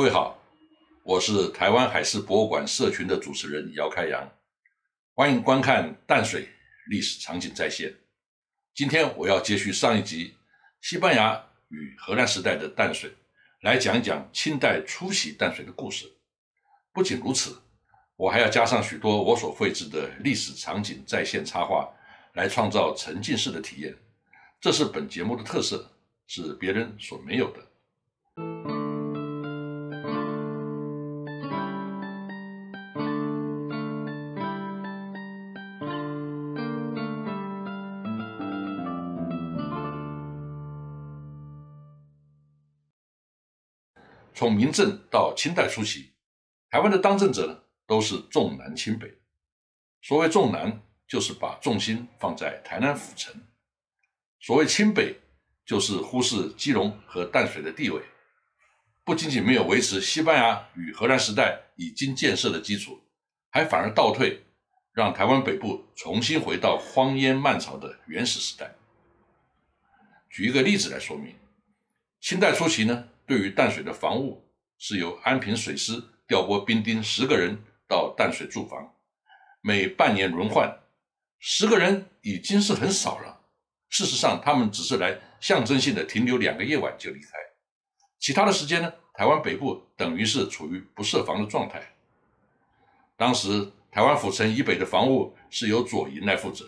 各位好，我是台湾海事博物馆社群的主持人姚开阳，欢迎观看淡水历史场景再现。今天我要接续上一集西班牙与荷兰时代的淡水，来讲一讲清代初期淡水的故事。不仅如此，我还要加上许多我所绘制的历史场景再现插画，来创造沉浸式的体验。这是本节目的特色，是别人所没有的。从明政到清代初期，台湾的当政者呢都是重南轻北。所谓重南，就是把重心放在台南府城；所谓轻北，就是忽视基隆和淡水的地位。不仅仅没有维持西班牙与荷兰时代已经建设的基础，还反而倒退，让台湾北部重新回到荒烟蔓草的原始时代。举一个例子来说明，清代初期呢。对于淡水的防务，是由安平水师调拨兵丁十个人到淡水驻防，每半年轮换，十个人已经是很少了。事实上，他们只是来象征性的停留两个夜晚就离开，其他的时间呢，台湾北部等于是处于不设防的状态。当时台湾府城以北的防务是由左营来负责，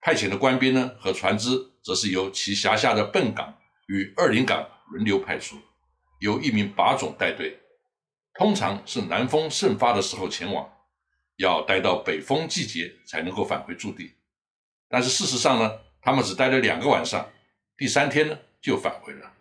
派遣的官兵呢和船只，则是由其辖下的笨港与二林港轮流派出。由一名把总带队，通常是南风盛发的时候前往，要待到北风季节才能够返回驻地。但是事实上呢，他们只待了两个晚上，第三天呢就返回了。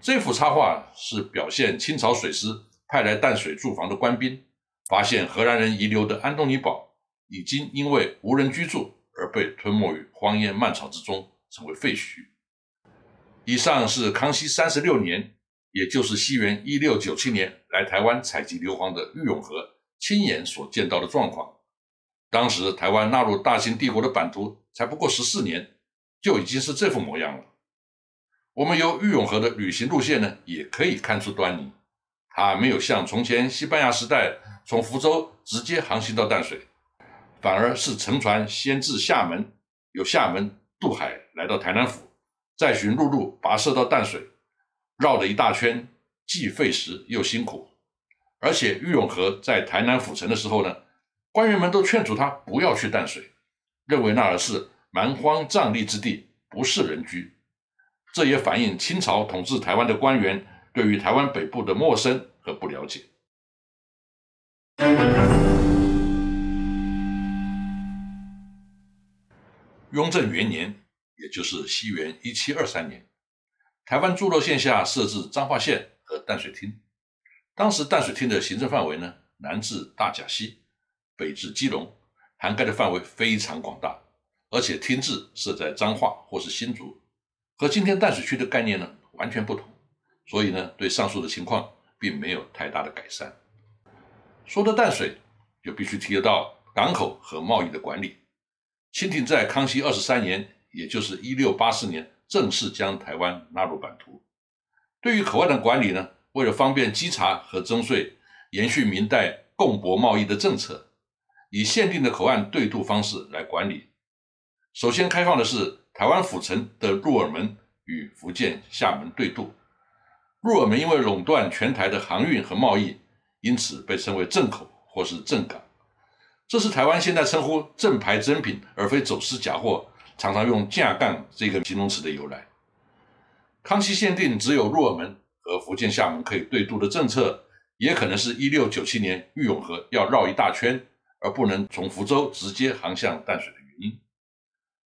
这幅插画是表现清朝水师派来淡水驻防的官兵，发现荷兰人遗留的安东尼堡已经因为无人居住而被吞没于荒烟蔓草之中，成为废墟。以上是康熙三十六年，也就是西元一六九七年来台湾采集硫磺的郁永河亲眼所见到的状况。当时台湾纳入大清帝国的版图才不过十四年，就已经是这副模样了。我们由郁永河的旅行路线呢，也可以看出端倪。它没有像从前西班牙时代从福州直接航行到淡水，反而是乘船先至厦门，由厦门渡海来到台南府。再循陆路跋涉到淡水，绕了一大圈，既费时又辛苦。而且郁永河在台南府城的时候呢，官员们都劝阻他不要去淡水，认为那儿是蛮荒瘴疠之地，不适人居。这也反映清朝统治台湾的官员对于台湾北部的陌生和不了解。雍正元年。也就是西元一七二三年，台湾诸罗县下设置彰化县和淡水厅。当时淡水厅的行政范围呢，南至大甲溪，北至基隆，涵盖的范围非常广大，而且厅治设在彰化或是新竹，和今天淡水区的概念呢完全不同。所以呢，对上述的情况并没有太大的改善。说到淡水，就必须提得到港口和贸易的管理。清廷在康熙二十三年。也就是一六八四年正式将台湾纳入版图。对于口岸的管理呢，为了方便稽查和征税，延续明代共博贸易的政策，以限定的口岸对渡方式来管理。首先开放的是台湾府城的鹿耳门与福建厦门对渡。鹿耳门因为垄断全台的航运和贸易，因此被称为正口或是正港。这是台湾现在称呼正牌真品而非走私假货。常常用“架杠”这个形容词的由来。康熙限定只有鹿耳门和福建厦门可以对渡的政策，也可能是一六九七年玉永河要绕一大圈，而不能从福州直接航向淡水的原因。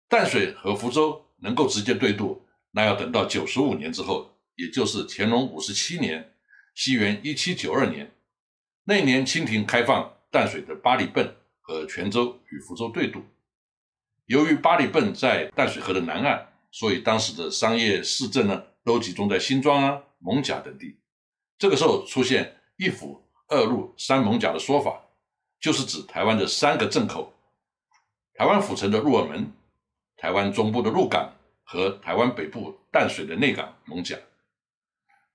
淡水和福州能够直接对渡，那要等到九十五年之后，也就是乾隆五十七年（西元一七九二年）那年，清廷开放淡水的八里泵和泉州与福州对渡。由于八里泵在淡水河的南岸，所以当时的商业市镇呢都集中在新庄啊、蒙甲等地。这个时候出现“一府二路三蒙甲”的说法，就是指台湾的三个镇口：台湾府城的鹿耳门、台湾中部的鹿港和台湾北部淡水的内港蒙甲。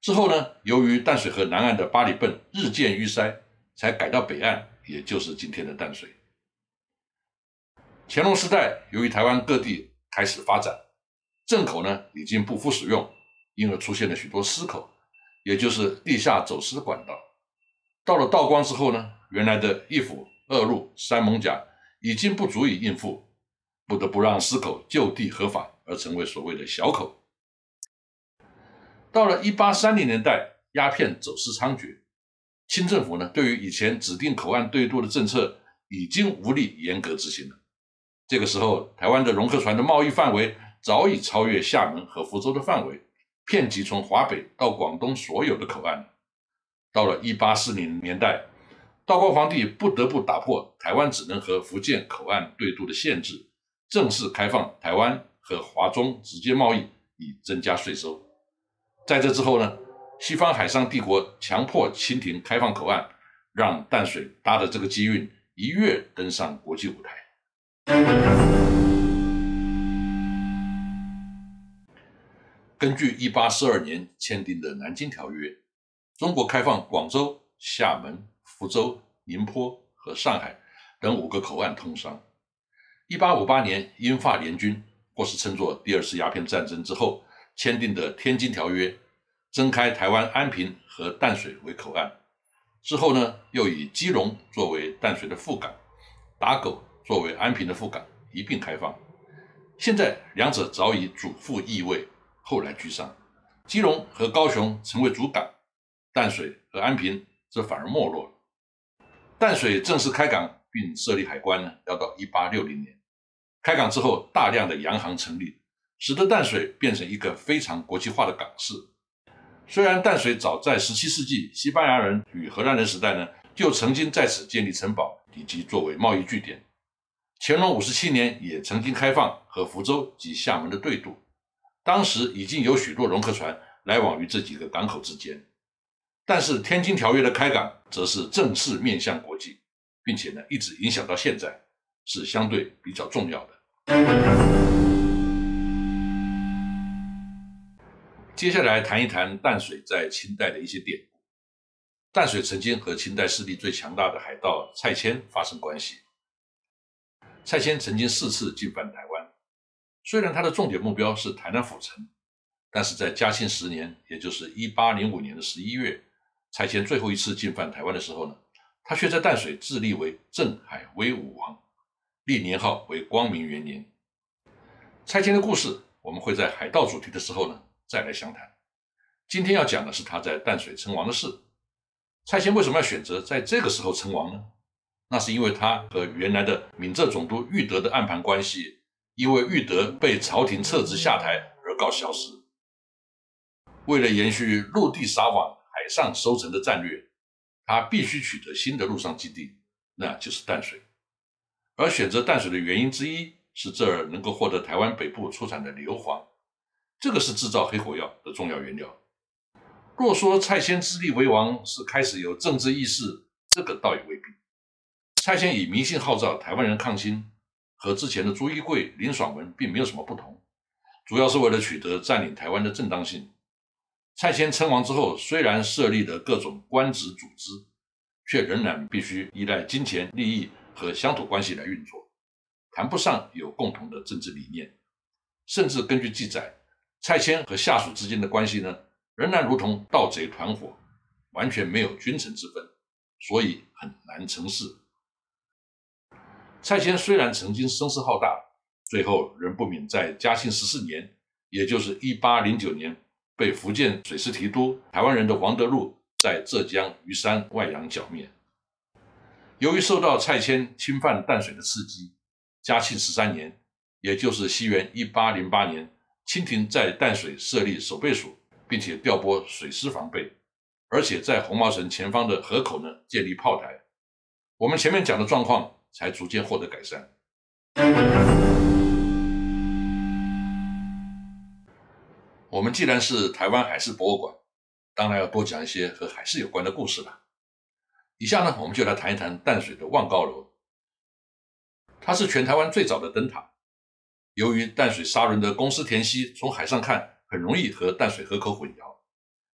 之后呢，由于淡水河南岸的八里泵日渐淤塞，才改到北岸，也就是今天的淡水。乾隆时代，由于台湾各地开始发展，正口呢已经不敷使用，因而出现了许多私口，也就是地下走私的管道。到了道光之后呢，原来的一府、二路、三艋甲已经不足以应付，不得不让私口就地合法，而成为所谓的小口。到了一八三零年代，鸦片走私猖獗，清政府呢对于以前指定口岸对渡的政策已经无力严格执行了。这个时候，台湾的融合船的贸易范围早已超越厦门和福州的范围，遍及从华北到广东所有的口岸。到了一八四零年代，道光皇帝不得不打破台湾只能和福建口岸对渡的限制，正式开放台湾和华中直接贸易，以增加税收。在这之后呢，西方海上帝国强迫清廷开放口岸，让淡水搭的这个机运一跃登上国际舞台。根据一八四二年签订的《南京条约》。中国开放广州、厦门、福州、宁波和上海等五个口岸通商。一八五八年，英法联军或是称作第二次鸦片战争之后签订的《天津条约》，增开台湾安平和淡水为口岸。之后呢，又以基隆作为淡水的副港，打狗作为安平的副港一并开放。现在两者早已主副易位，后来居上。基隆和高雄成为主港。淡水和安平则反而没落了。淡水正式开港并设立海关呢，要到一八六零年。开港之后，大量的洋行成立，使得淡水变成一个非常国际化的港市。虽然淡水早在十七世纪西班牙人与荷兰人时代呢，就曾经在此建立城堡以及作为贸易据点。乾隆五十七年也曾经开放和福州及厦门的对渡，当时已经有许多龙客船来往于这几个港口之间。但是《天津条约》的开港，则是正式面向国际，并且呢，一直影响到现在，是相对比较重要的。接下来谈一谈淡水在清代的一些典故。淡水曾经和清代势力最强大的海盗蔡牵发生关系。蔡牵曾经四次进犯台湾，虽然他的重点目标是台南府城，但是在嘉庆十年，也就是一八零五年的十一月。蔡牵最后一次进犯台湾的时候呢，他却在淡水自立为镇海威武王，立年号为光明元年。蔡牵的故事，我们会在海盗主题的时候呢再来详谈。今天要讲的是他在淡水称王的事。蔡牵为什么要选择在这个时候称王呢？那是因为他和原来的闽浙总督玉德的暗盘关系，因为玉德被朝廷撤职下台而告消失。为了延续陆地撒网。海上收成的战略，他必须取得新的陆上基地，那就是淡水。而选择淡水的原因之一是这儿能够获得台湾北部出产的硫磺，这个是制造黑火药的重要原料。若说蔡牵自立为王是开始有政治意识，这个倒也未必。蔡牵以迷信号召台湾人抗清，和之前的朱一贵、林爽文并没有什么不同，主要是为了取得占领台湾的正当性。蔡牵称王之后，虽然设立了各种官职组织，却仍然必须依赖金钱利益和乡土关系来运作，谈不上有共同的政治理念。甚至根据记载，蔡牵和下属之间的关系呢，仍然如同盗贼团伙，完全没有君臣之分，所以很难成事。蔡牵虽然曾经声势浩大，最后仍不免在嘉庆十四年，也就是一八零九年。被福建水师提督台湾人的王德禄在浙江余山外洋剿灭。由于受到蔡牵侵犯淡水的刺激，嘉庆十三年，也就是西元一八零八年，清廷在淡水设立守备署，并且调拨水师防备，而且在红毛城前方的河口呢建立炮台。我们前面讲的状况才逐渐获得改善。我们既然是台湾海事博物馆，当然要多讲一些和海事有关的故事了。以下呢，我们就来谈一谈淡水的望高楼。它是全台湾最早的灯塔。由于淡水沙仑的公司田溪从海上看很容易和淡水河口混淆，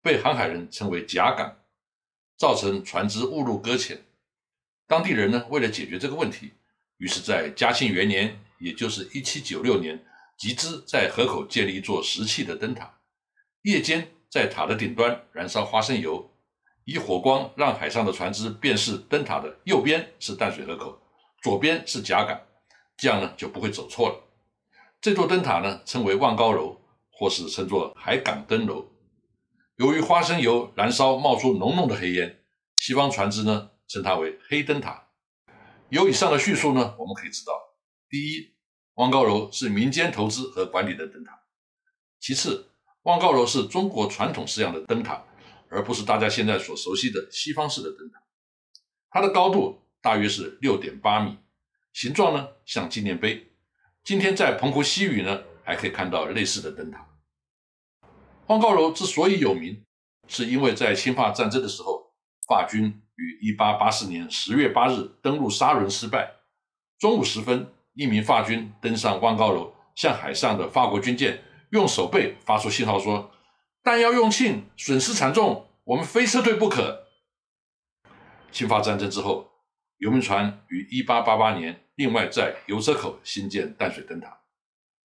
被航海人称为甲港，造成船只误入搁浅。当地人呢，为了解决这个问题，于是，在嘉庆元年，也就是一七九六年，集资在河口建立一座石砌的灯塔，夜间在塔的顶端燃烧花生油，以火光让海上的船只辨识灯塔的右边是淡水河口，左边是甲港，这样呢就不会走错了。这座灯塔呢称为望高楼，或是称作海港灯楼。由于花生油燃烧冒出浓浓的黑烟，西方船只呢称它为黑灯塔。由以上的叙述呢，我们可以知道：第一，望高楼是民间投资和管理的灯塔；其次，望高楼是中国传统式样的灯塔，而不是大家现在所熟悉的西方式的灯塔。它的高度大约是六点八米，形状呢像纪念碑。今天在澎湖西屿呢，还可以看到类似的灯塔。望高楼之所以有名，是因为在侵华战争的时候，法军于1884年10月8日登陆沙伦失败。中午时分，一名法军登上望高楼，向海上的法国军舰用手背发出信号说：“弹药用尽，损失惨重，我们非撤退不可。”侵法战争之后，游民船于1888年另外在油车口新建淡水灯塔，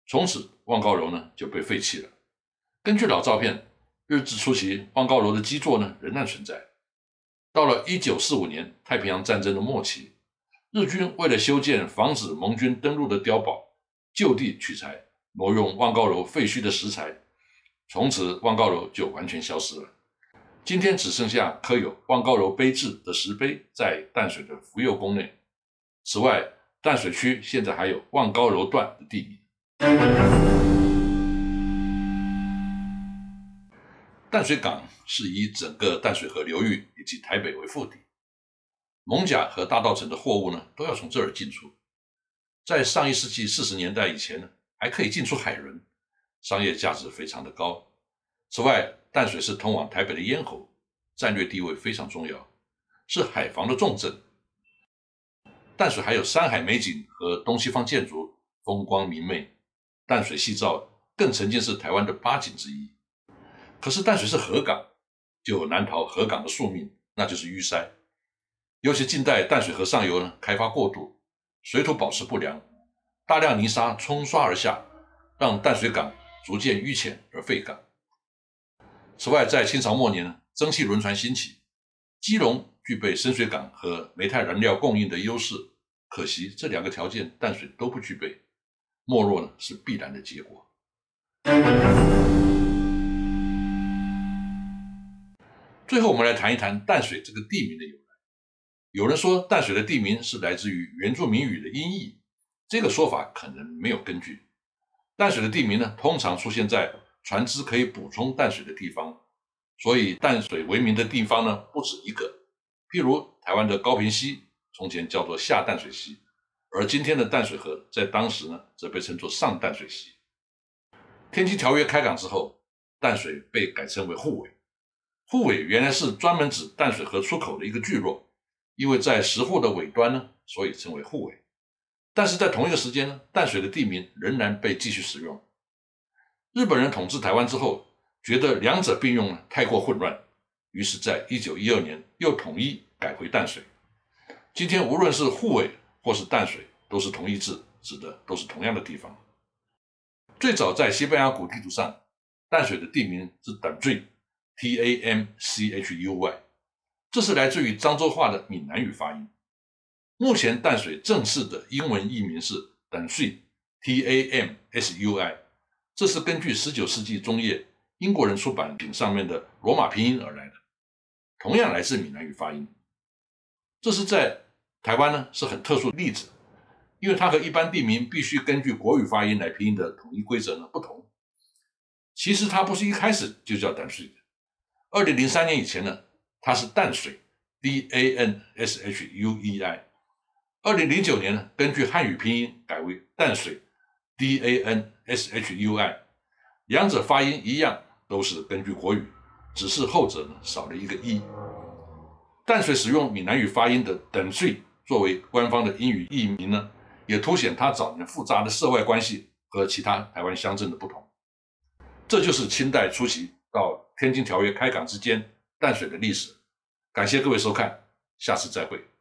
从此望高楼呢就被废弃了。根据老照片，日治初期望高楼的基座呢仍然存在。到了一九四五年太平洋战争的末期，日军为了修建防止盟军登陆的碉堡，就地取材，挪用望高楼废墟的石材，从此望高楼就完全消失了。今天只剩下刻有望高楼碑志的石碑在淡水的福佑宫内。此外，淡水区现在还有望高楼段的地名。淡水港是以整个淡水河流域以及台北为腹地，蒙甲和大稻城的货物呢都要从这儿进出。在上一世纪四十年代以前呢，还可以进出海轮，商业价值非常的高。此外，淡水是通往台北的咽喉，战略地位非常重要，是海防的重镇。淡水还有山海美景和东西方建筑，风光明媚。淡水夕照更曾经是台湾的八景之一。可是淡水是河港，就难逃河港的宿命，那就是淤塞。尤其近代淡水河上游呢开发过度，水土保持不良，大量泥沙冲刷而下，让淡水港逐渐淤浅而废港。此外，在清朝末年呢，蒸汽轮船兴起，基隆具备深水港和煤炭燃料供应的优势，可惜这两个条件淡水都不具备，没落呢是必然的结果。最后，我们来谈一谈淡水这个地名的由来。有人说，淡水的地名是来自于原住民语的音译，这个说法可能没有根据。淡水的地名呢，通常出现在船只可以补充淡水的地方，所以淡水为名的地方呢不止一个。譬如台湾的高平溪，从前叫做下淡水溪，而今天的淡水河在当时呢则被称作上淡水溪。天津条约开港之后，淡水被改称为护尾。护尾原来是专门指淡水河出口的一个聚落，因为在石沪的尾端呢，所以称为护尾。但是在同一个时间呢，淡水的地名仍然被继续使用。日本人统治台湾之后，觉得两者并用呢太过混乱，于是在一九一二年又统一改回淡水。今天无论是护尾或是淡水，都是同义字，指的都是同样的地方。最早在西班牙古地图上，淡水的地名是等最。T A M C H U Y，这是来自于漳州话的闽南语发音。目前淡水正式的英文译名是等税 T A M S U I，这是根据十九世纪中叶英国人出版品上面的罗马拼音而来的，同样来自闽南语发音。这是在台湾呢是很特殊的例子，因为它和一般地名必须根据国语发音来拼音的统一规则呢不同。其实它不是一开始就叫淡水的。二零零三年以前呢，它是淡水，D A N S H U E I。二零零九年呢，根据汉语拼音改为淡水，D A N S H U I。两者发音一样，都是根据国语，只是后者呢少了一个 “e”。淡水使用闽南语发音的等税作为官方的英语译名呢，也凸显它早年复杂的涉外关系和其他台湾乡镇的不同。这就是清代初期到。天津条约开港之间淡水的历史。感谢各位收看，下次再会。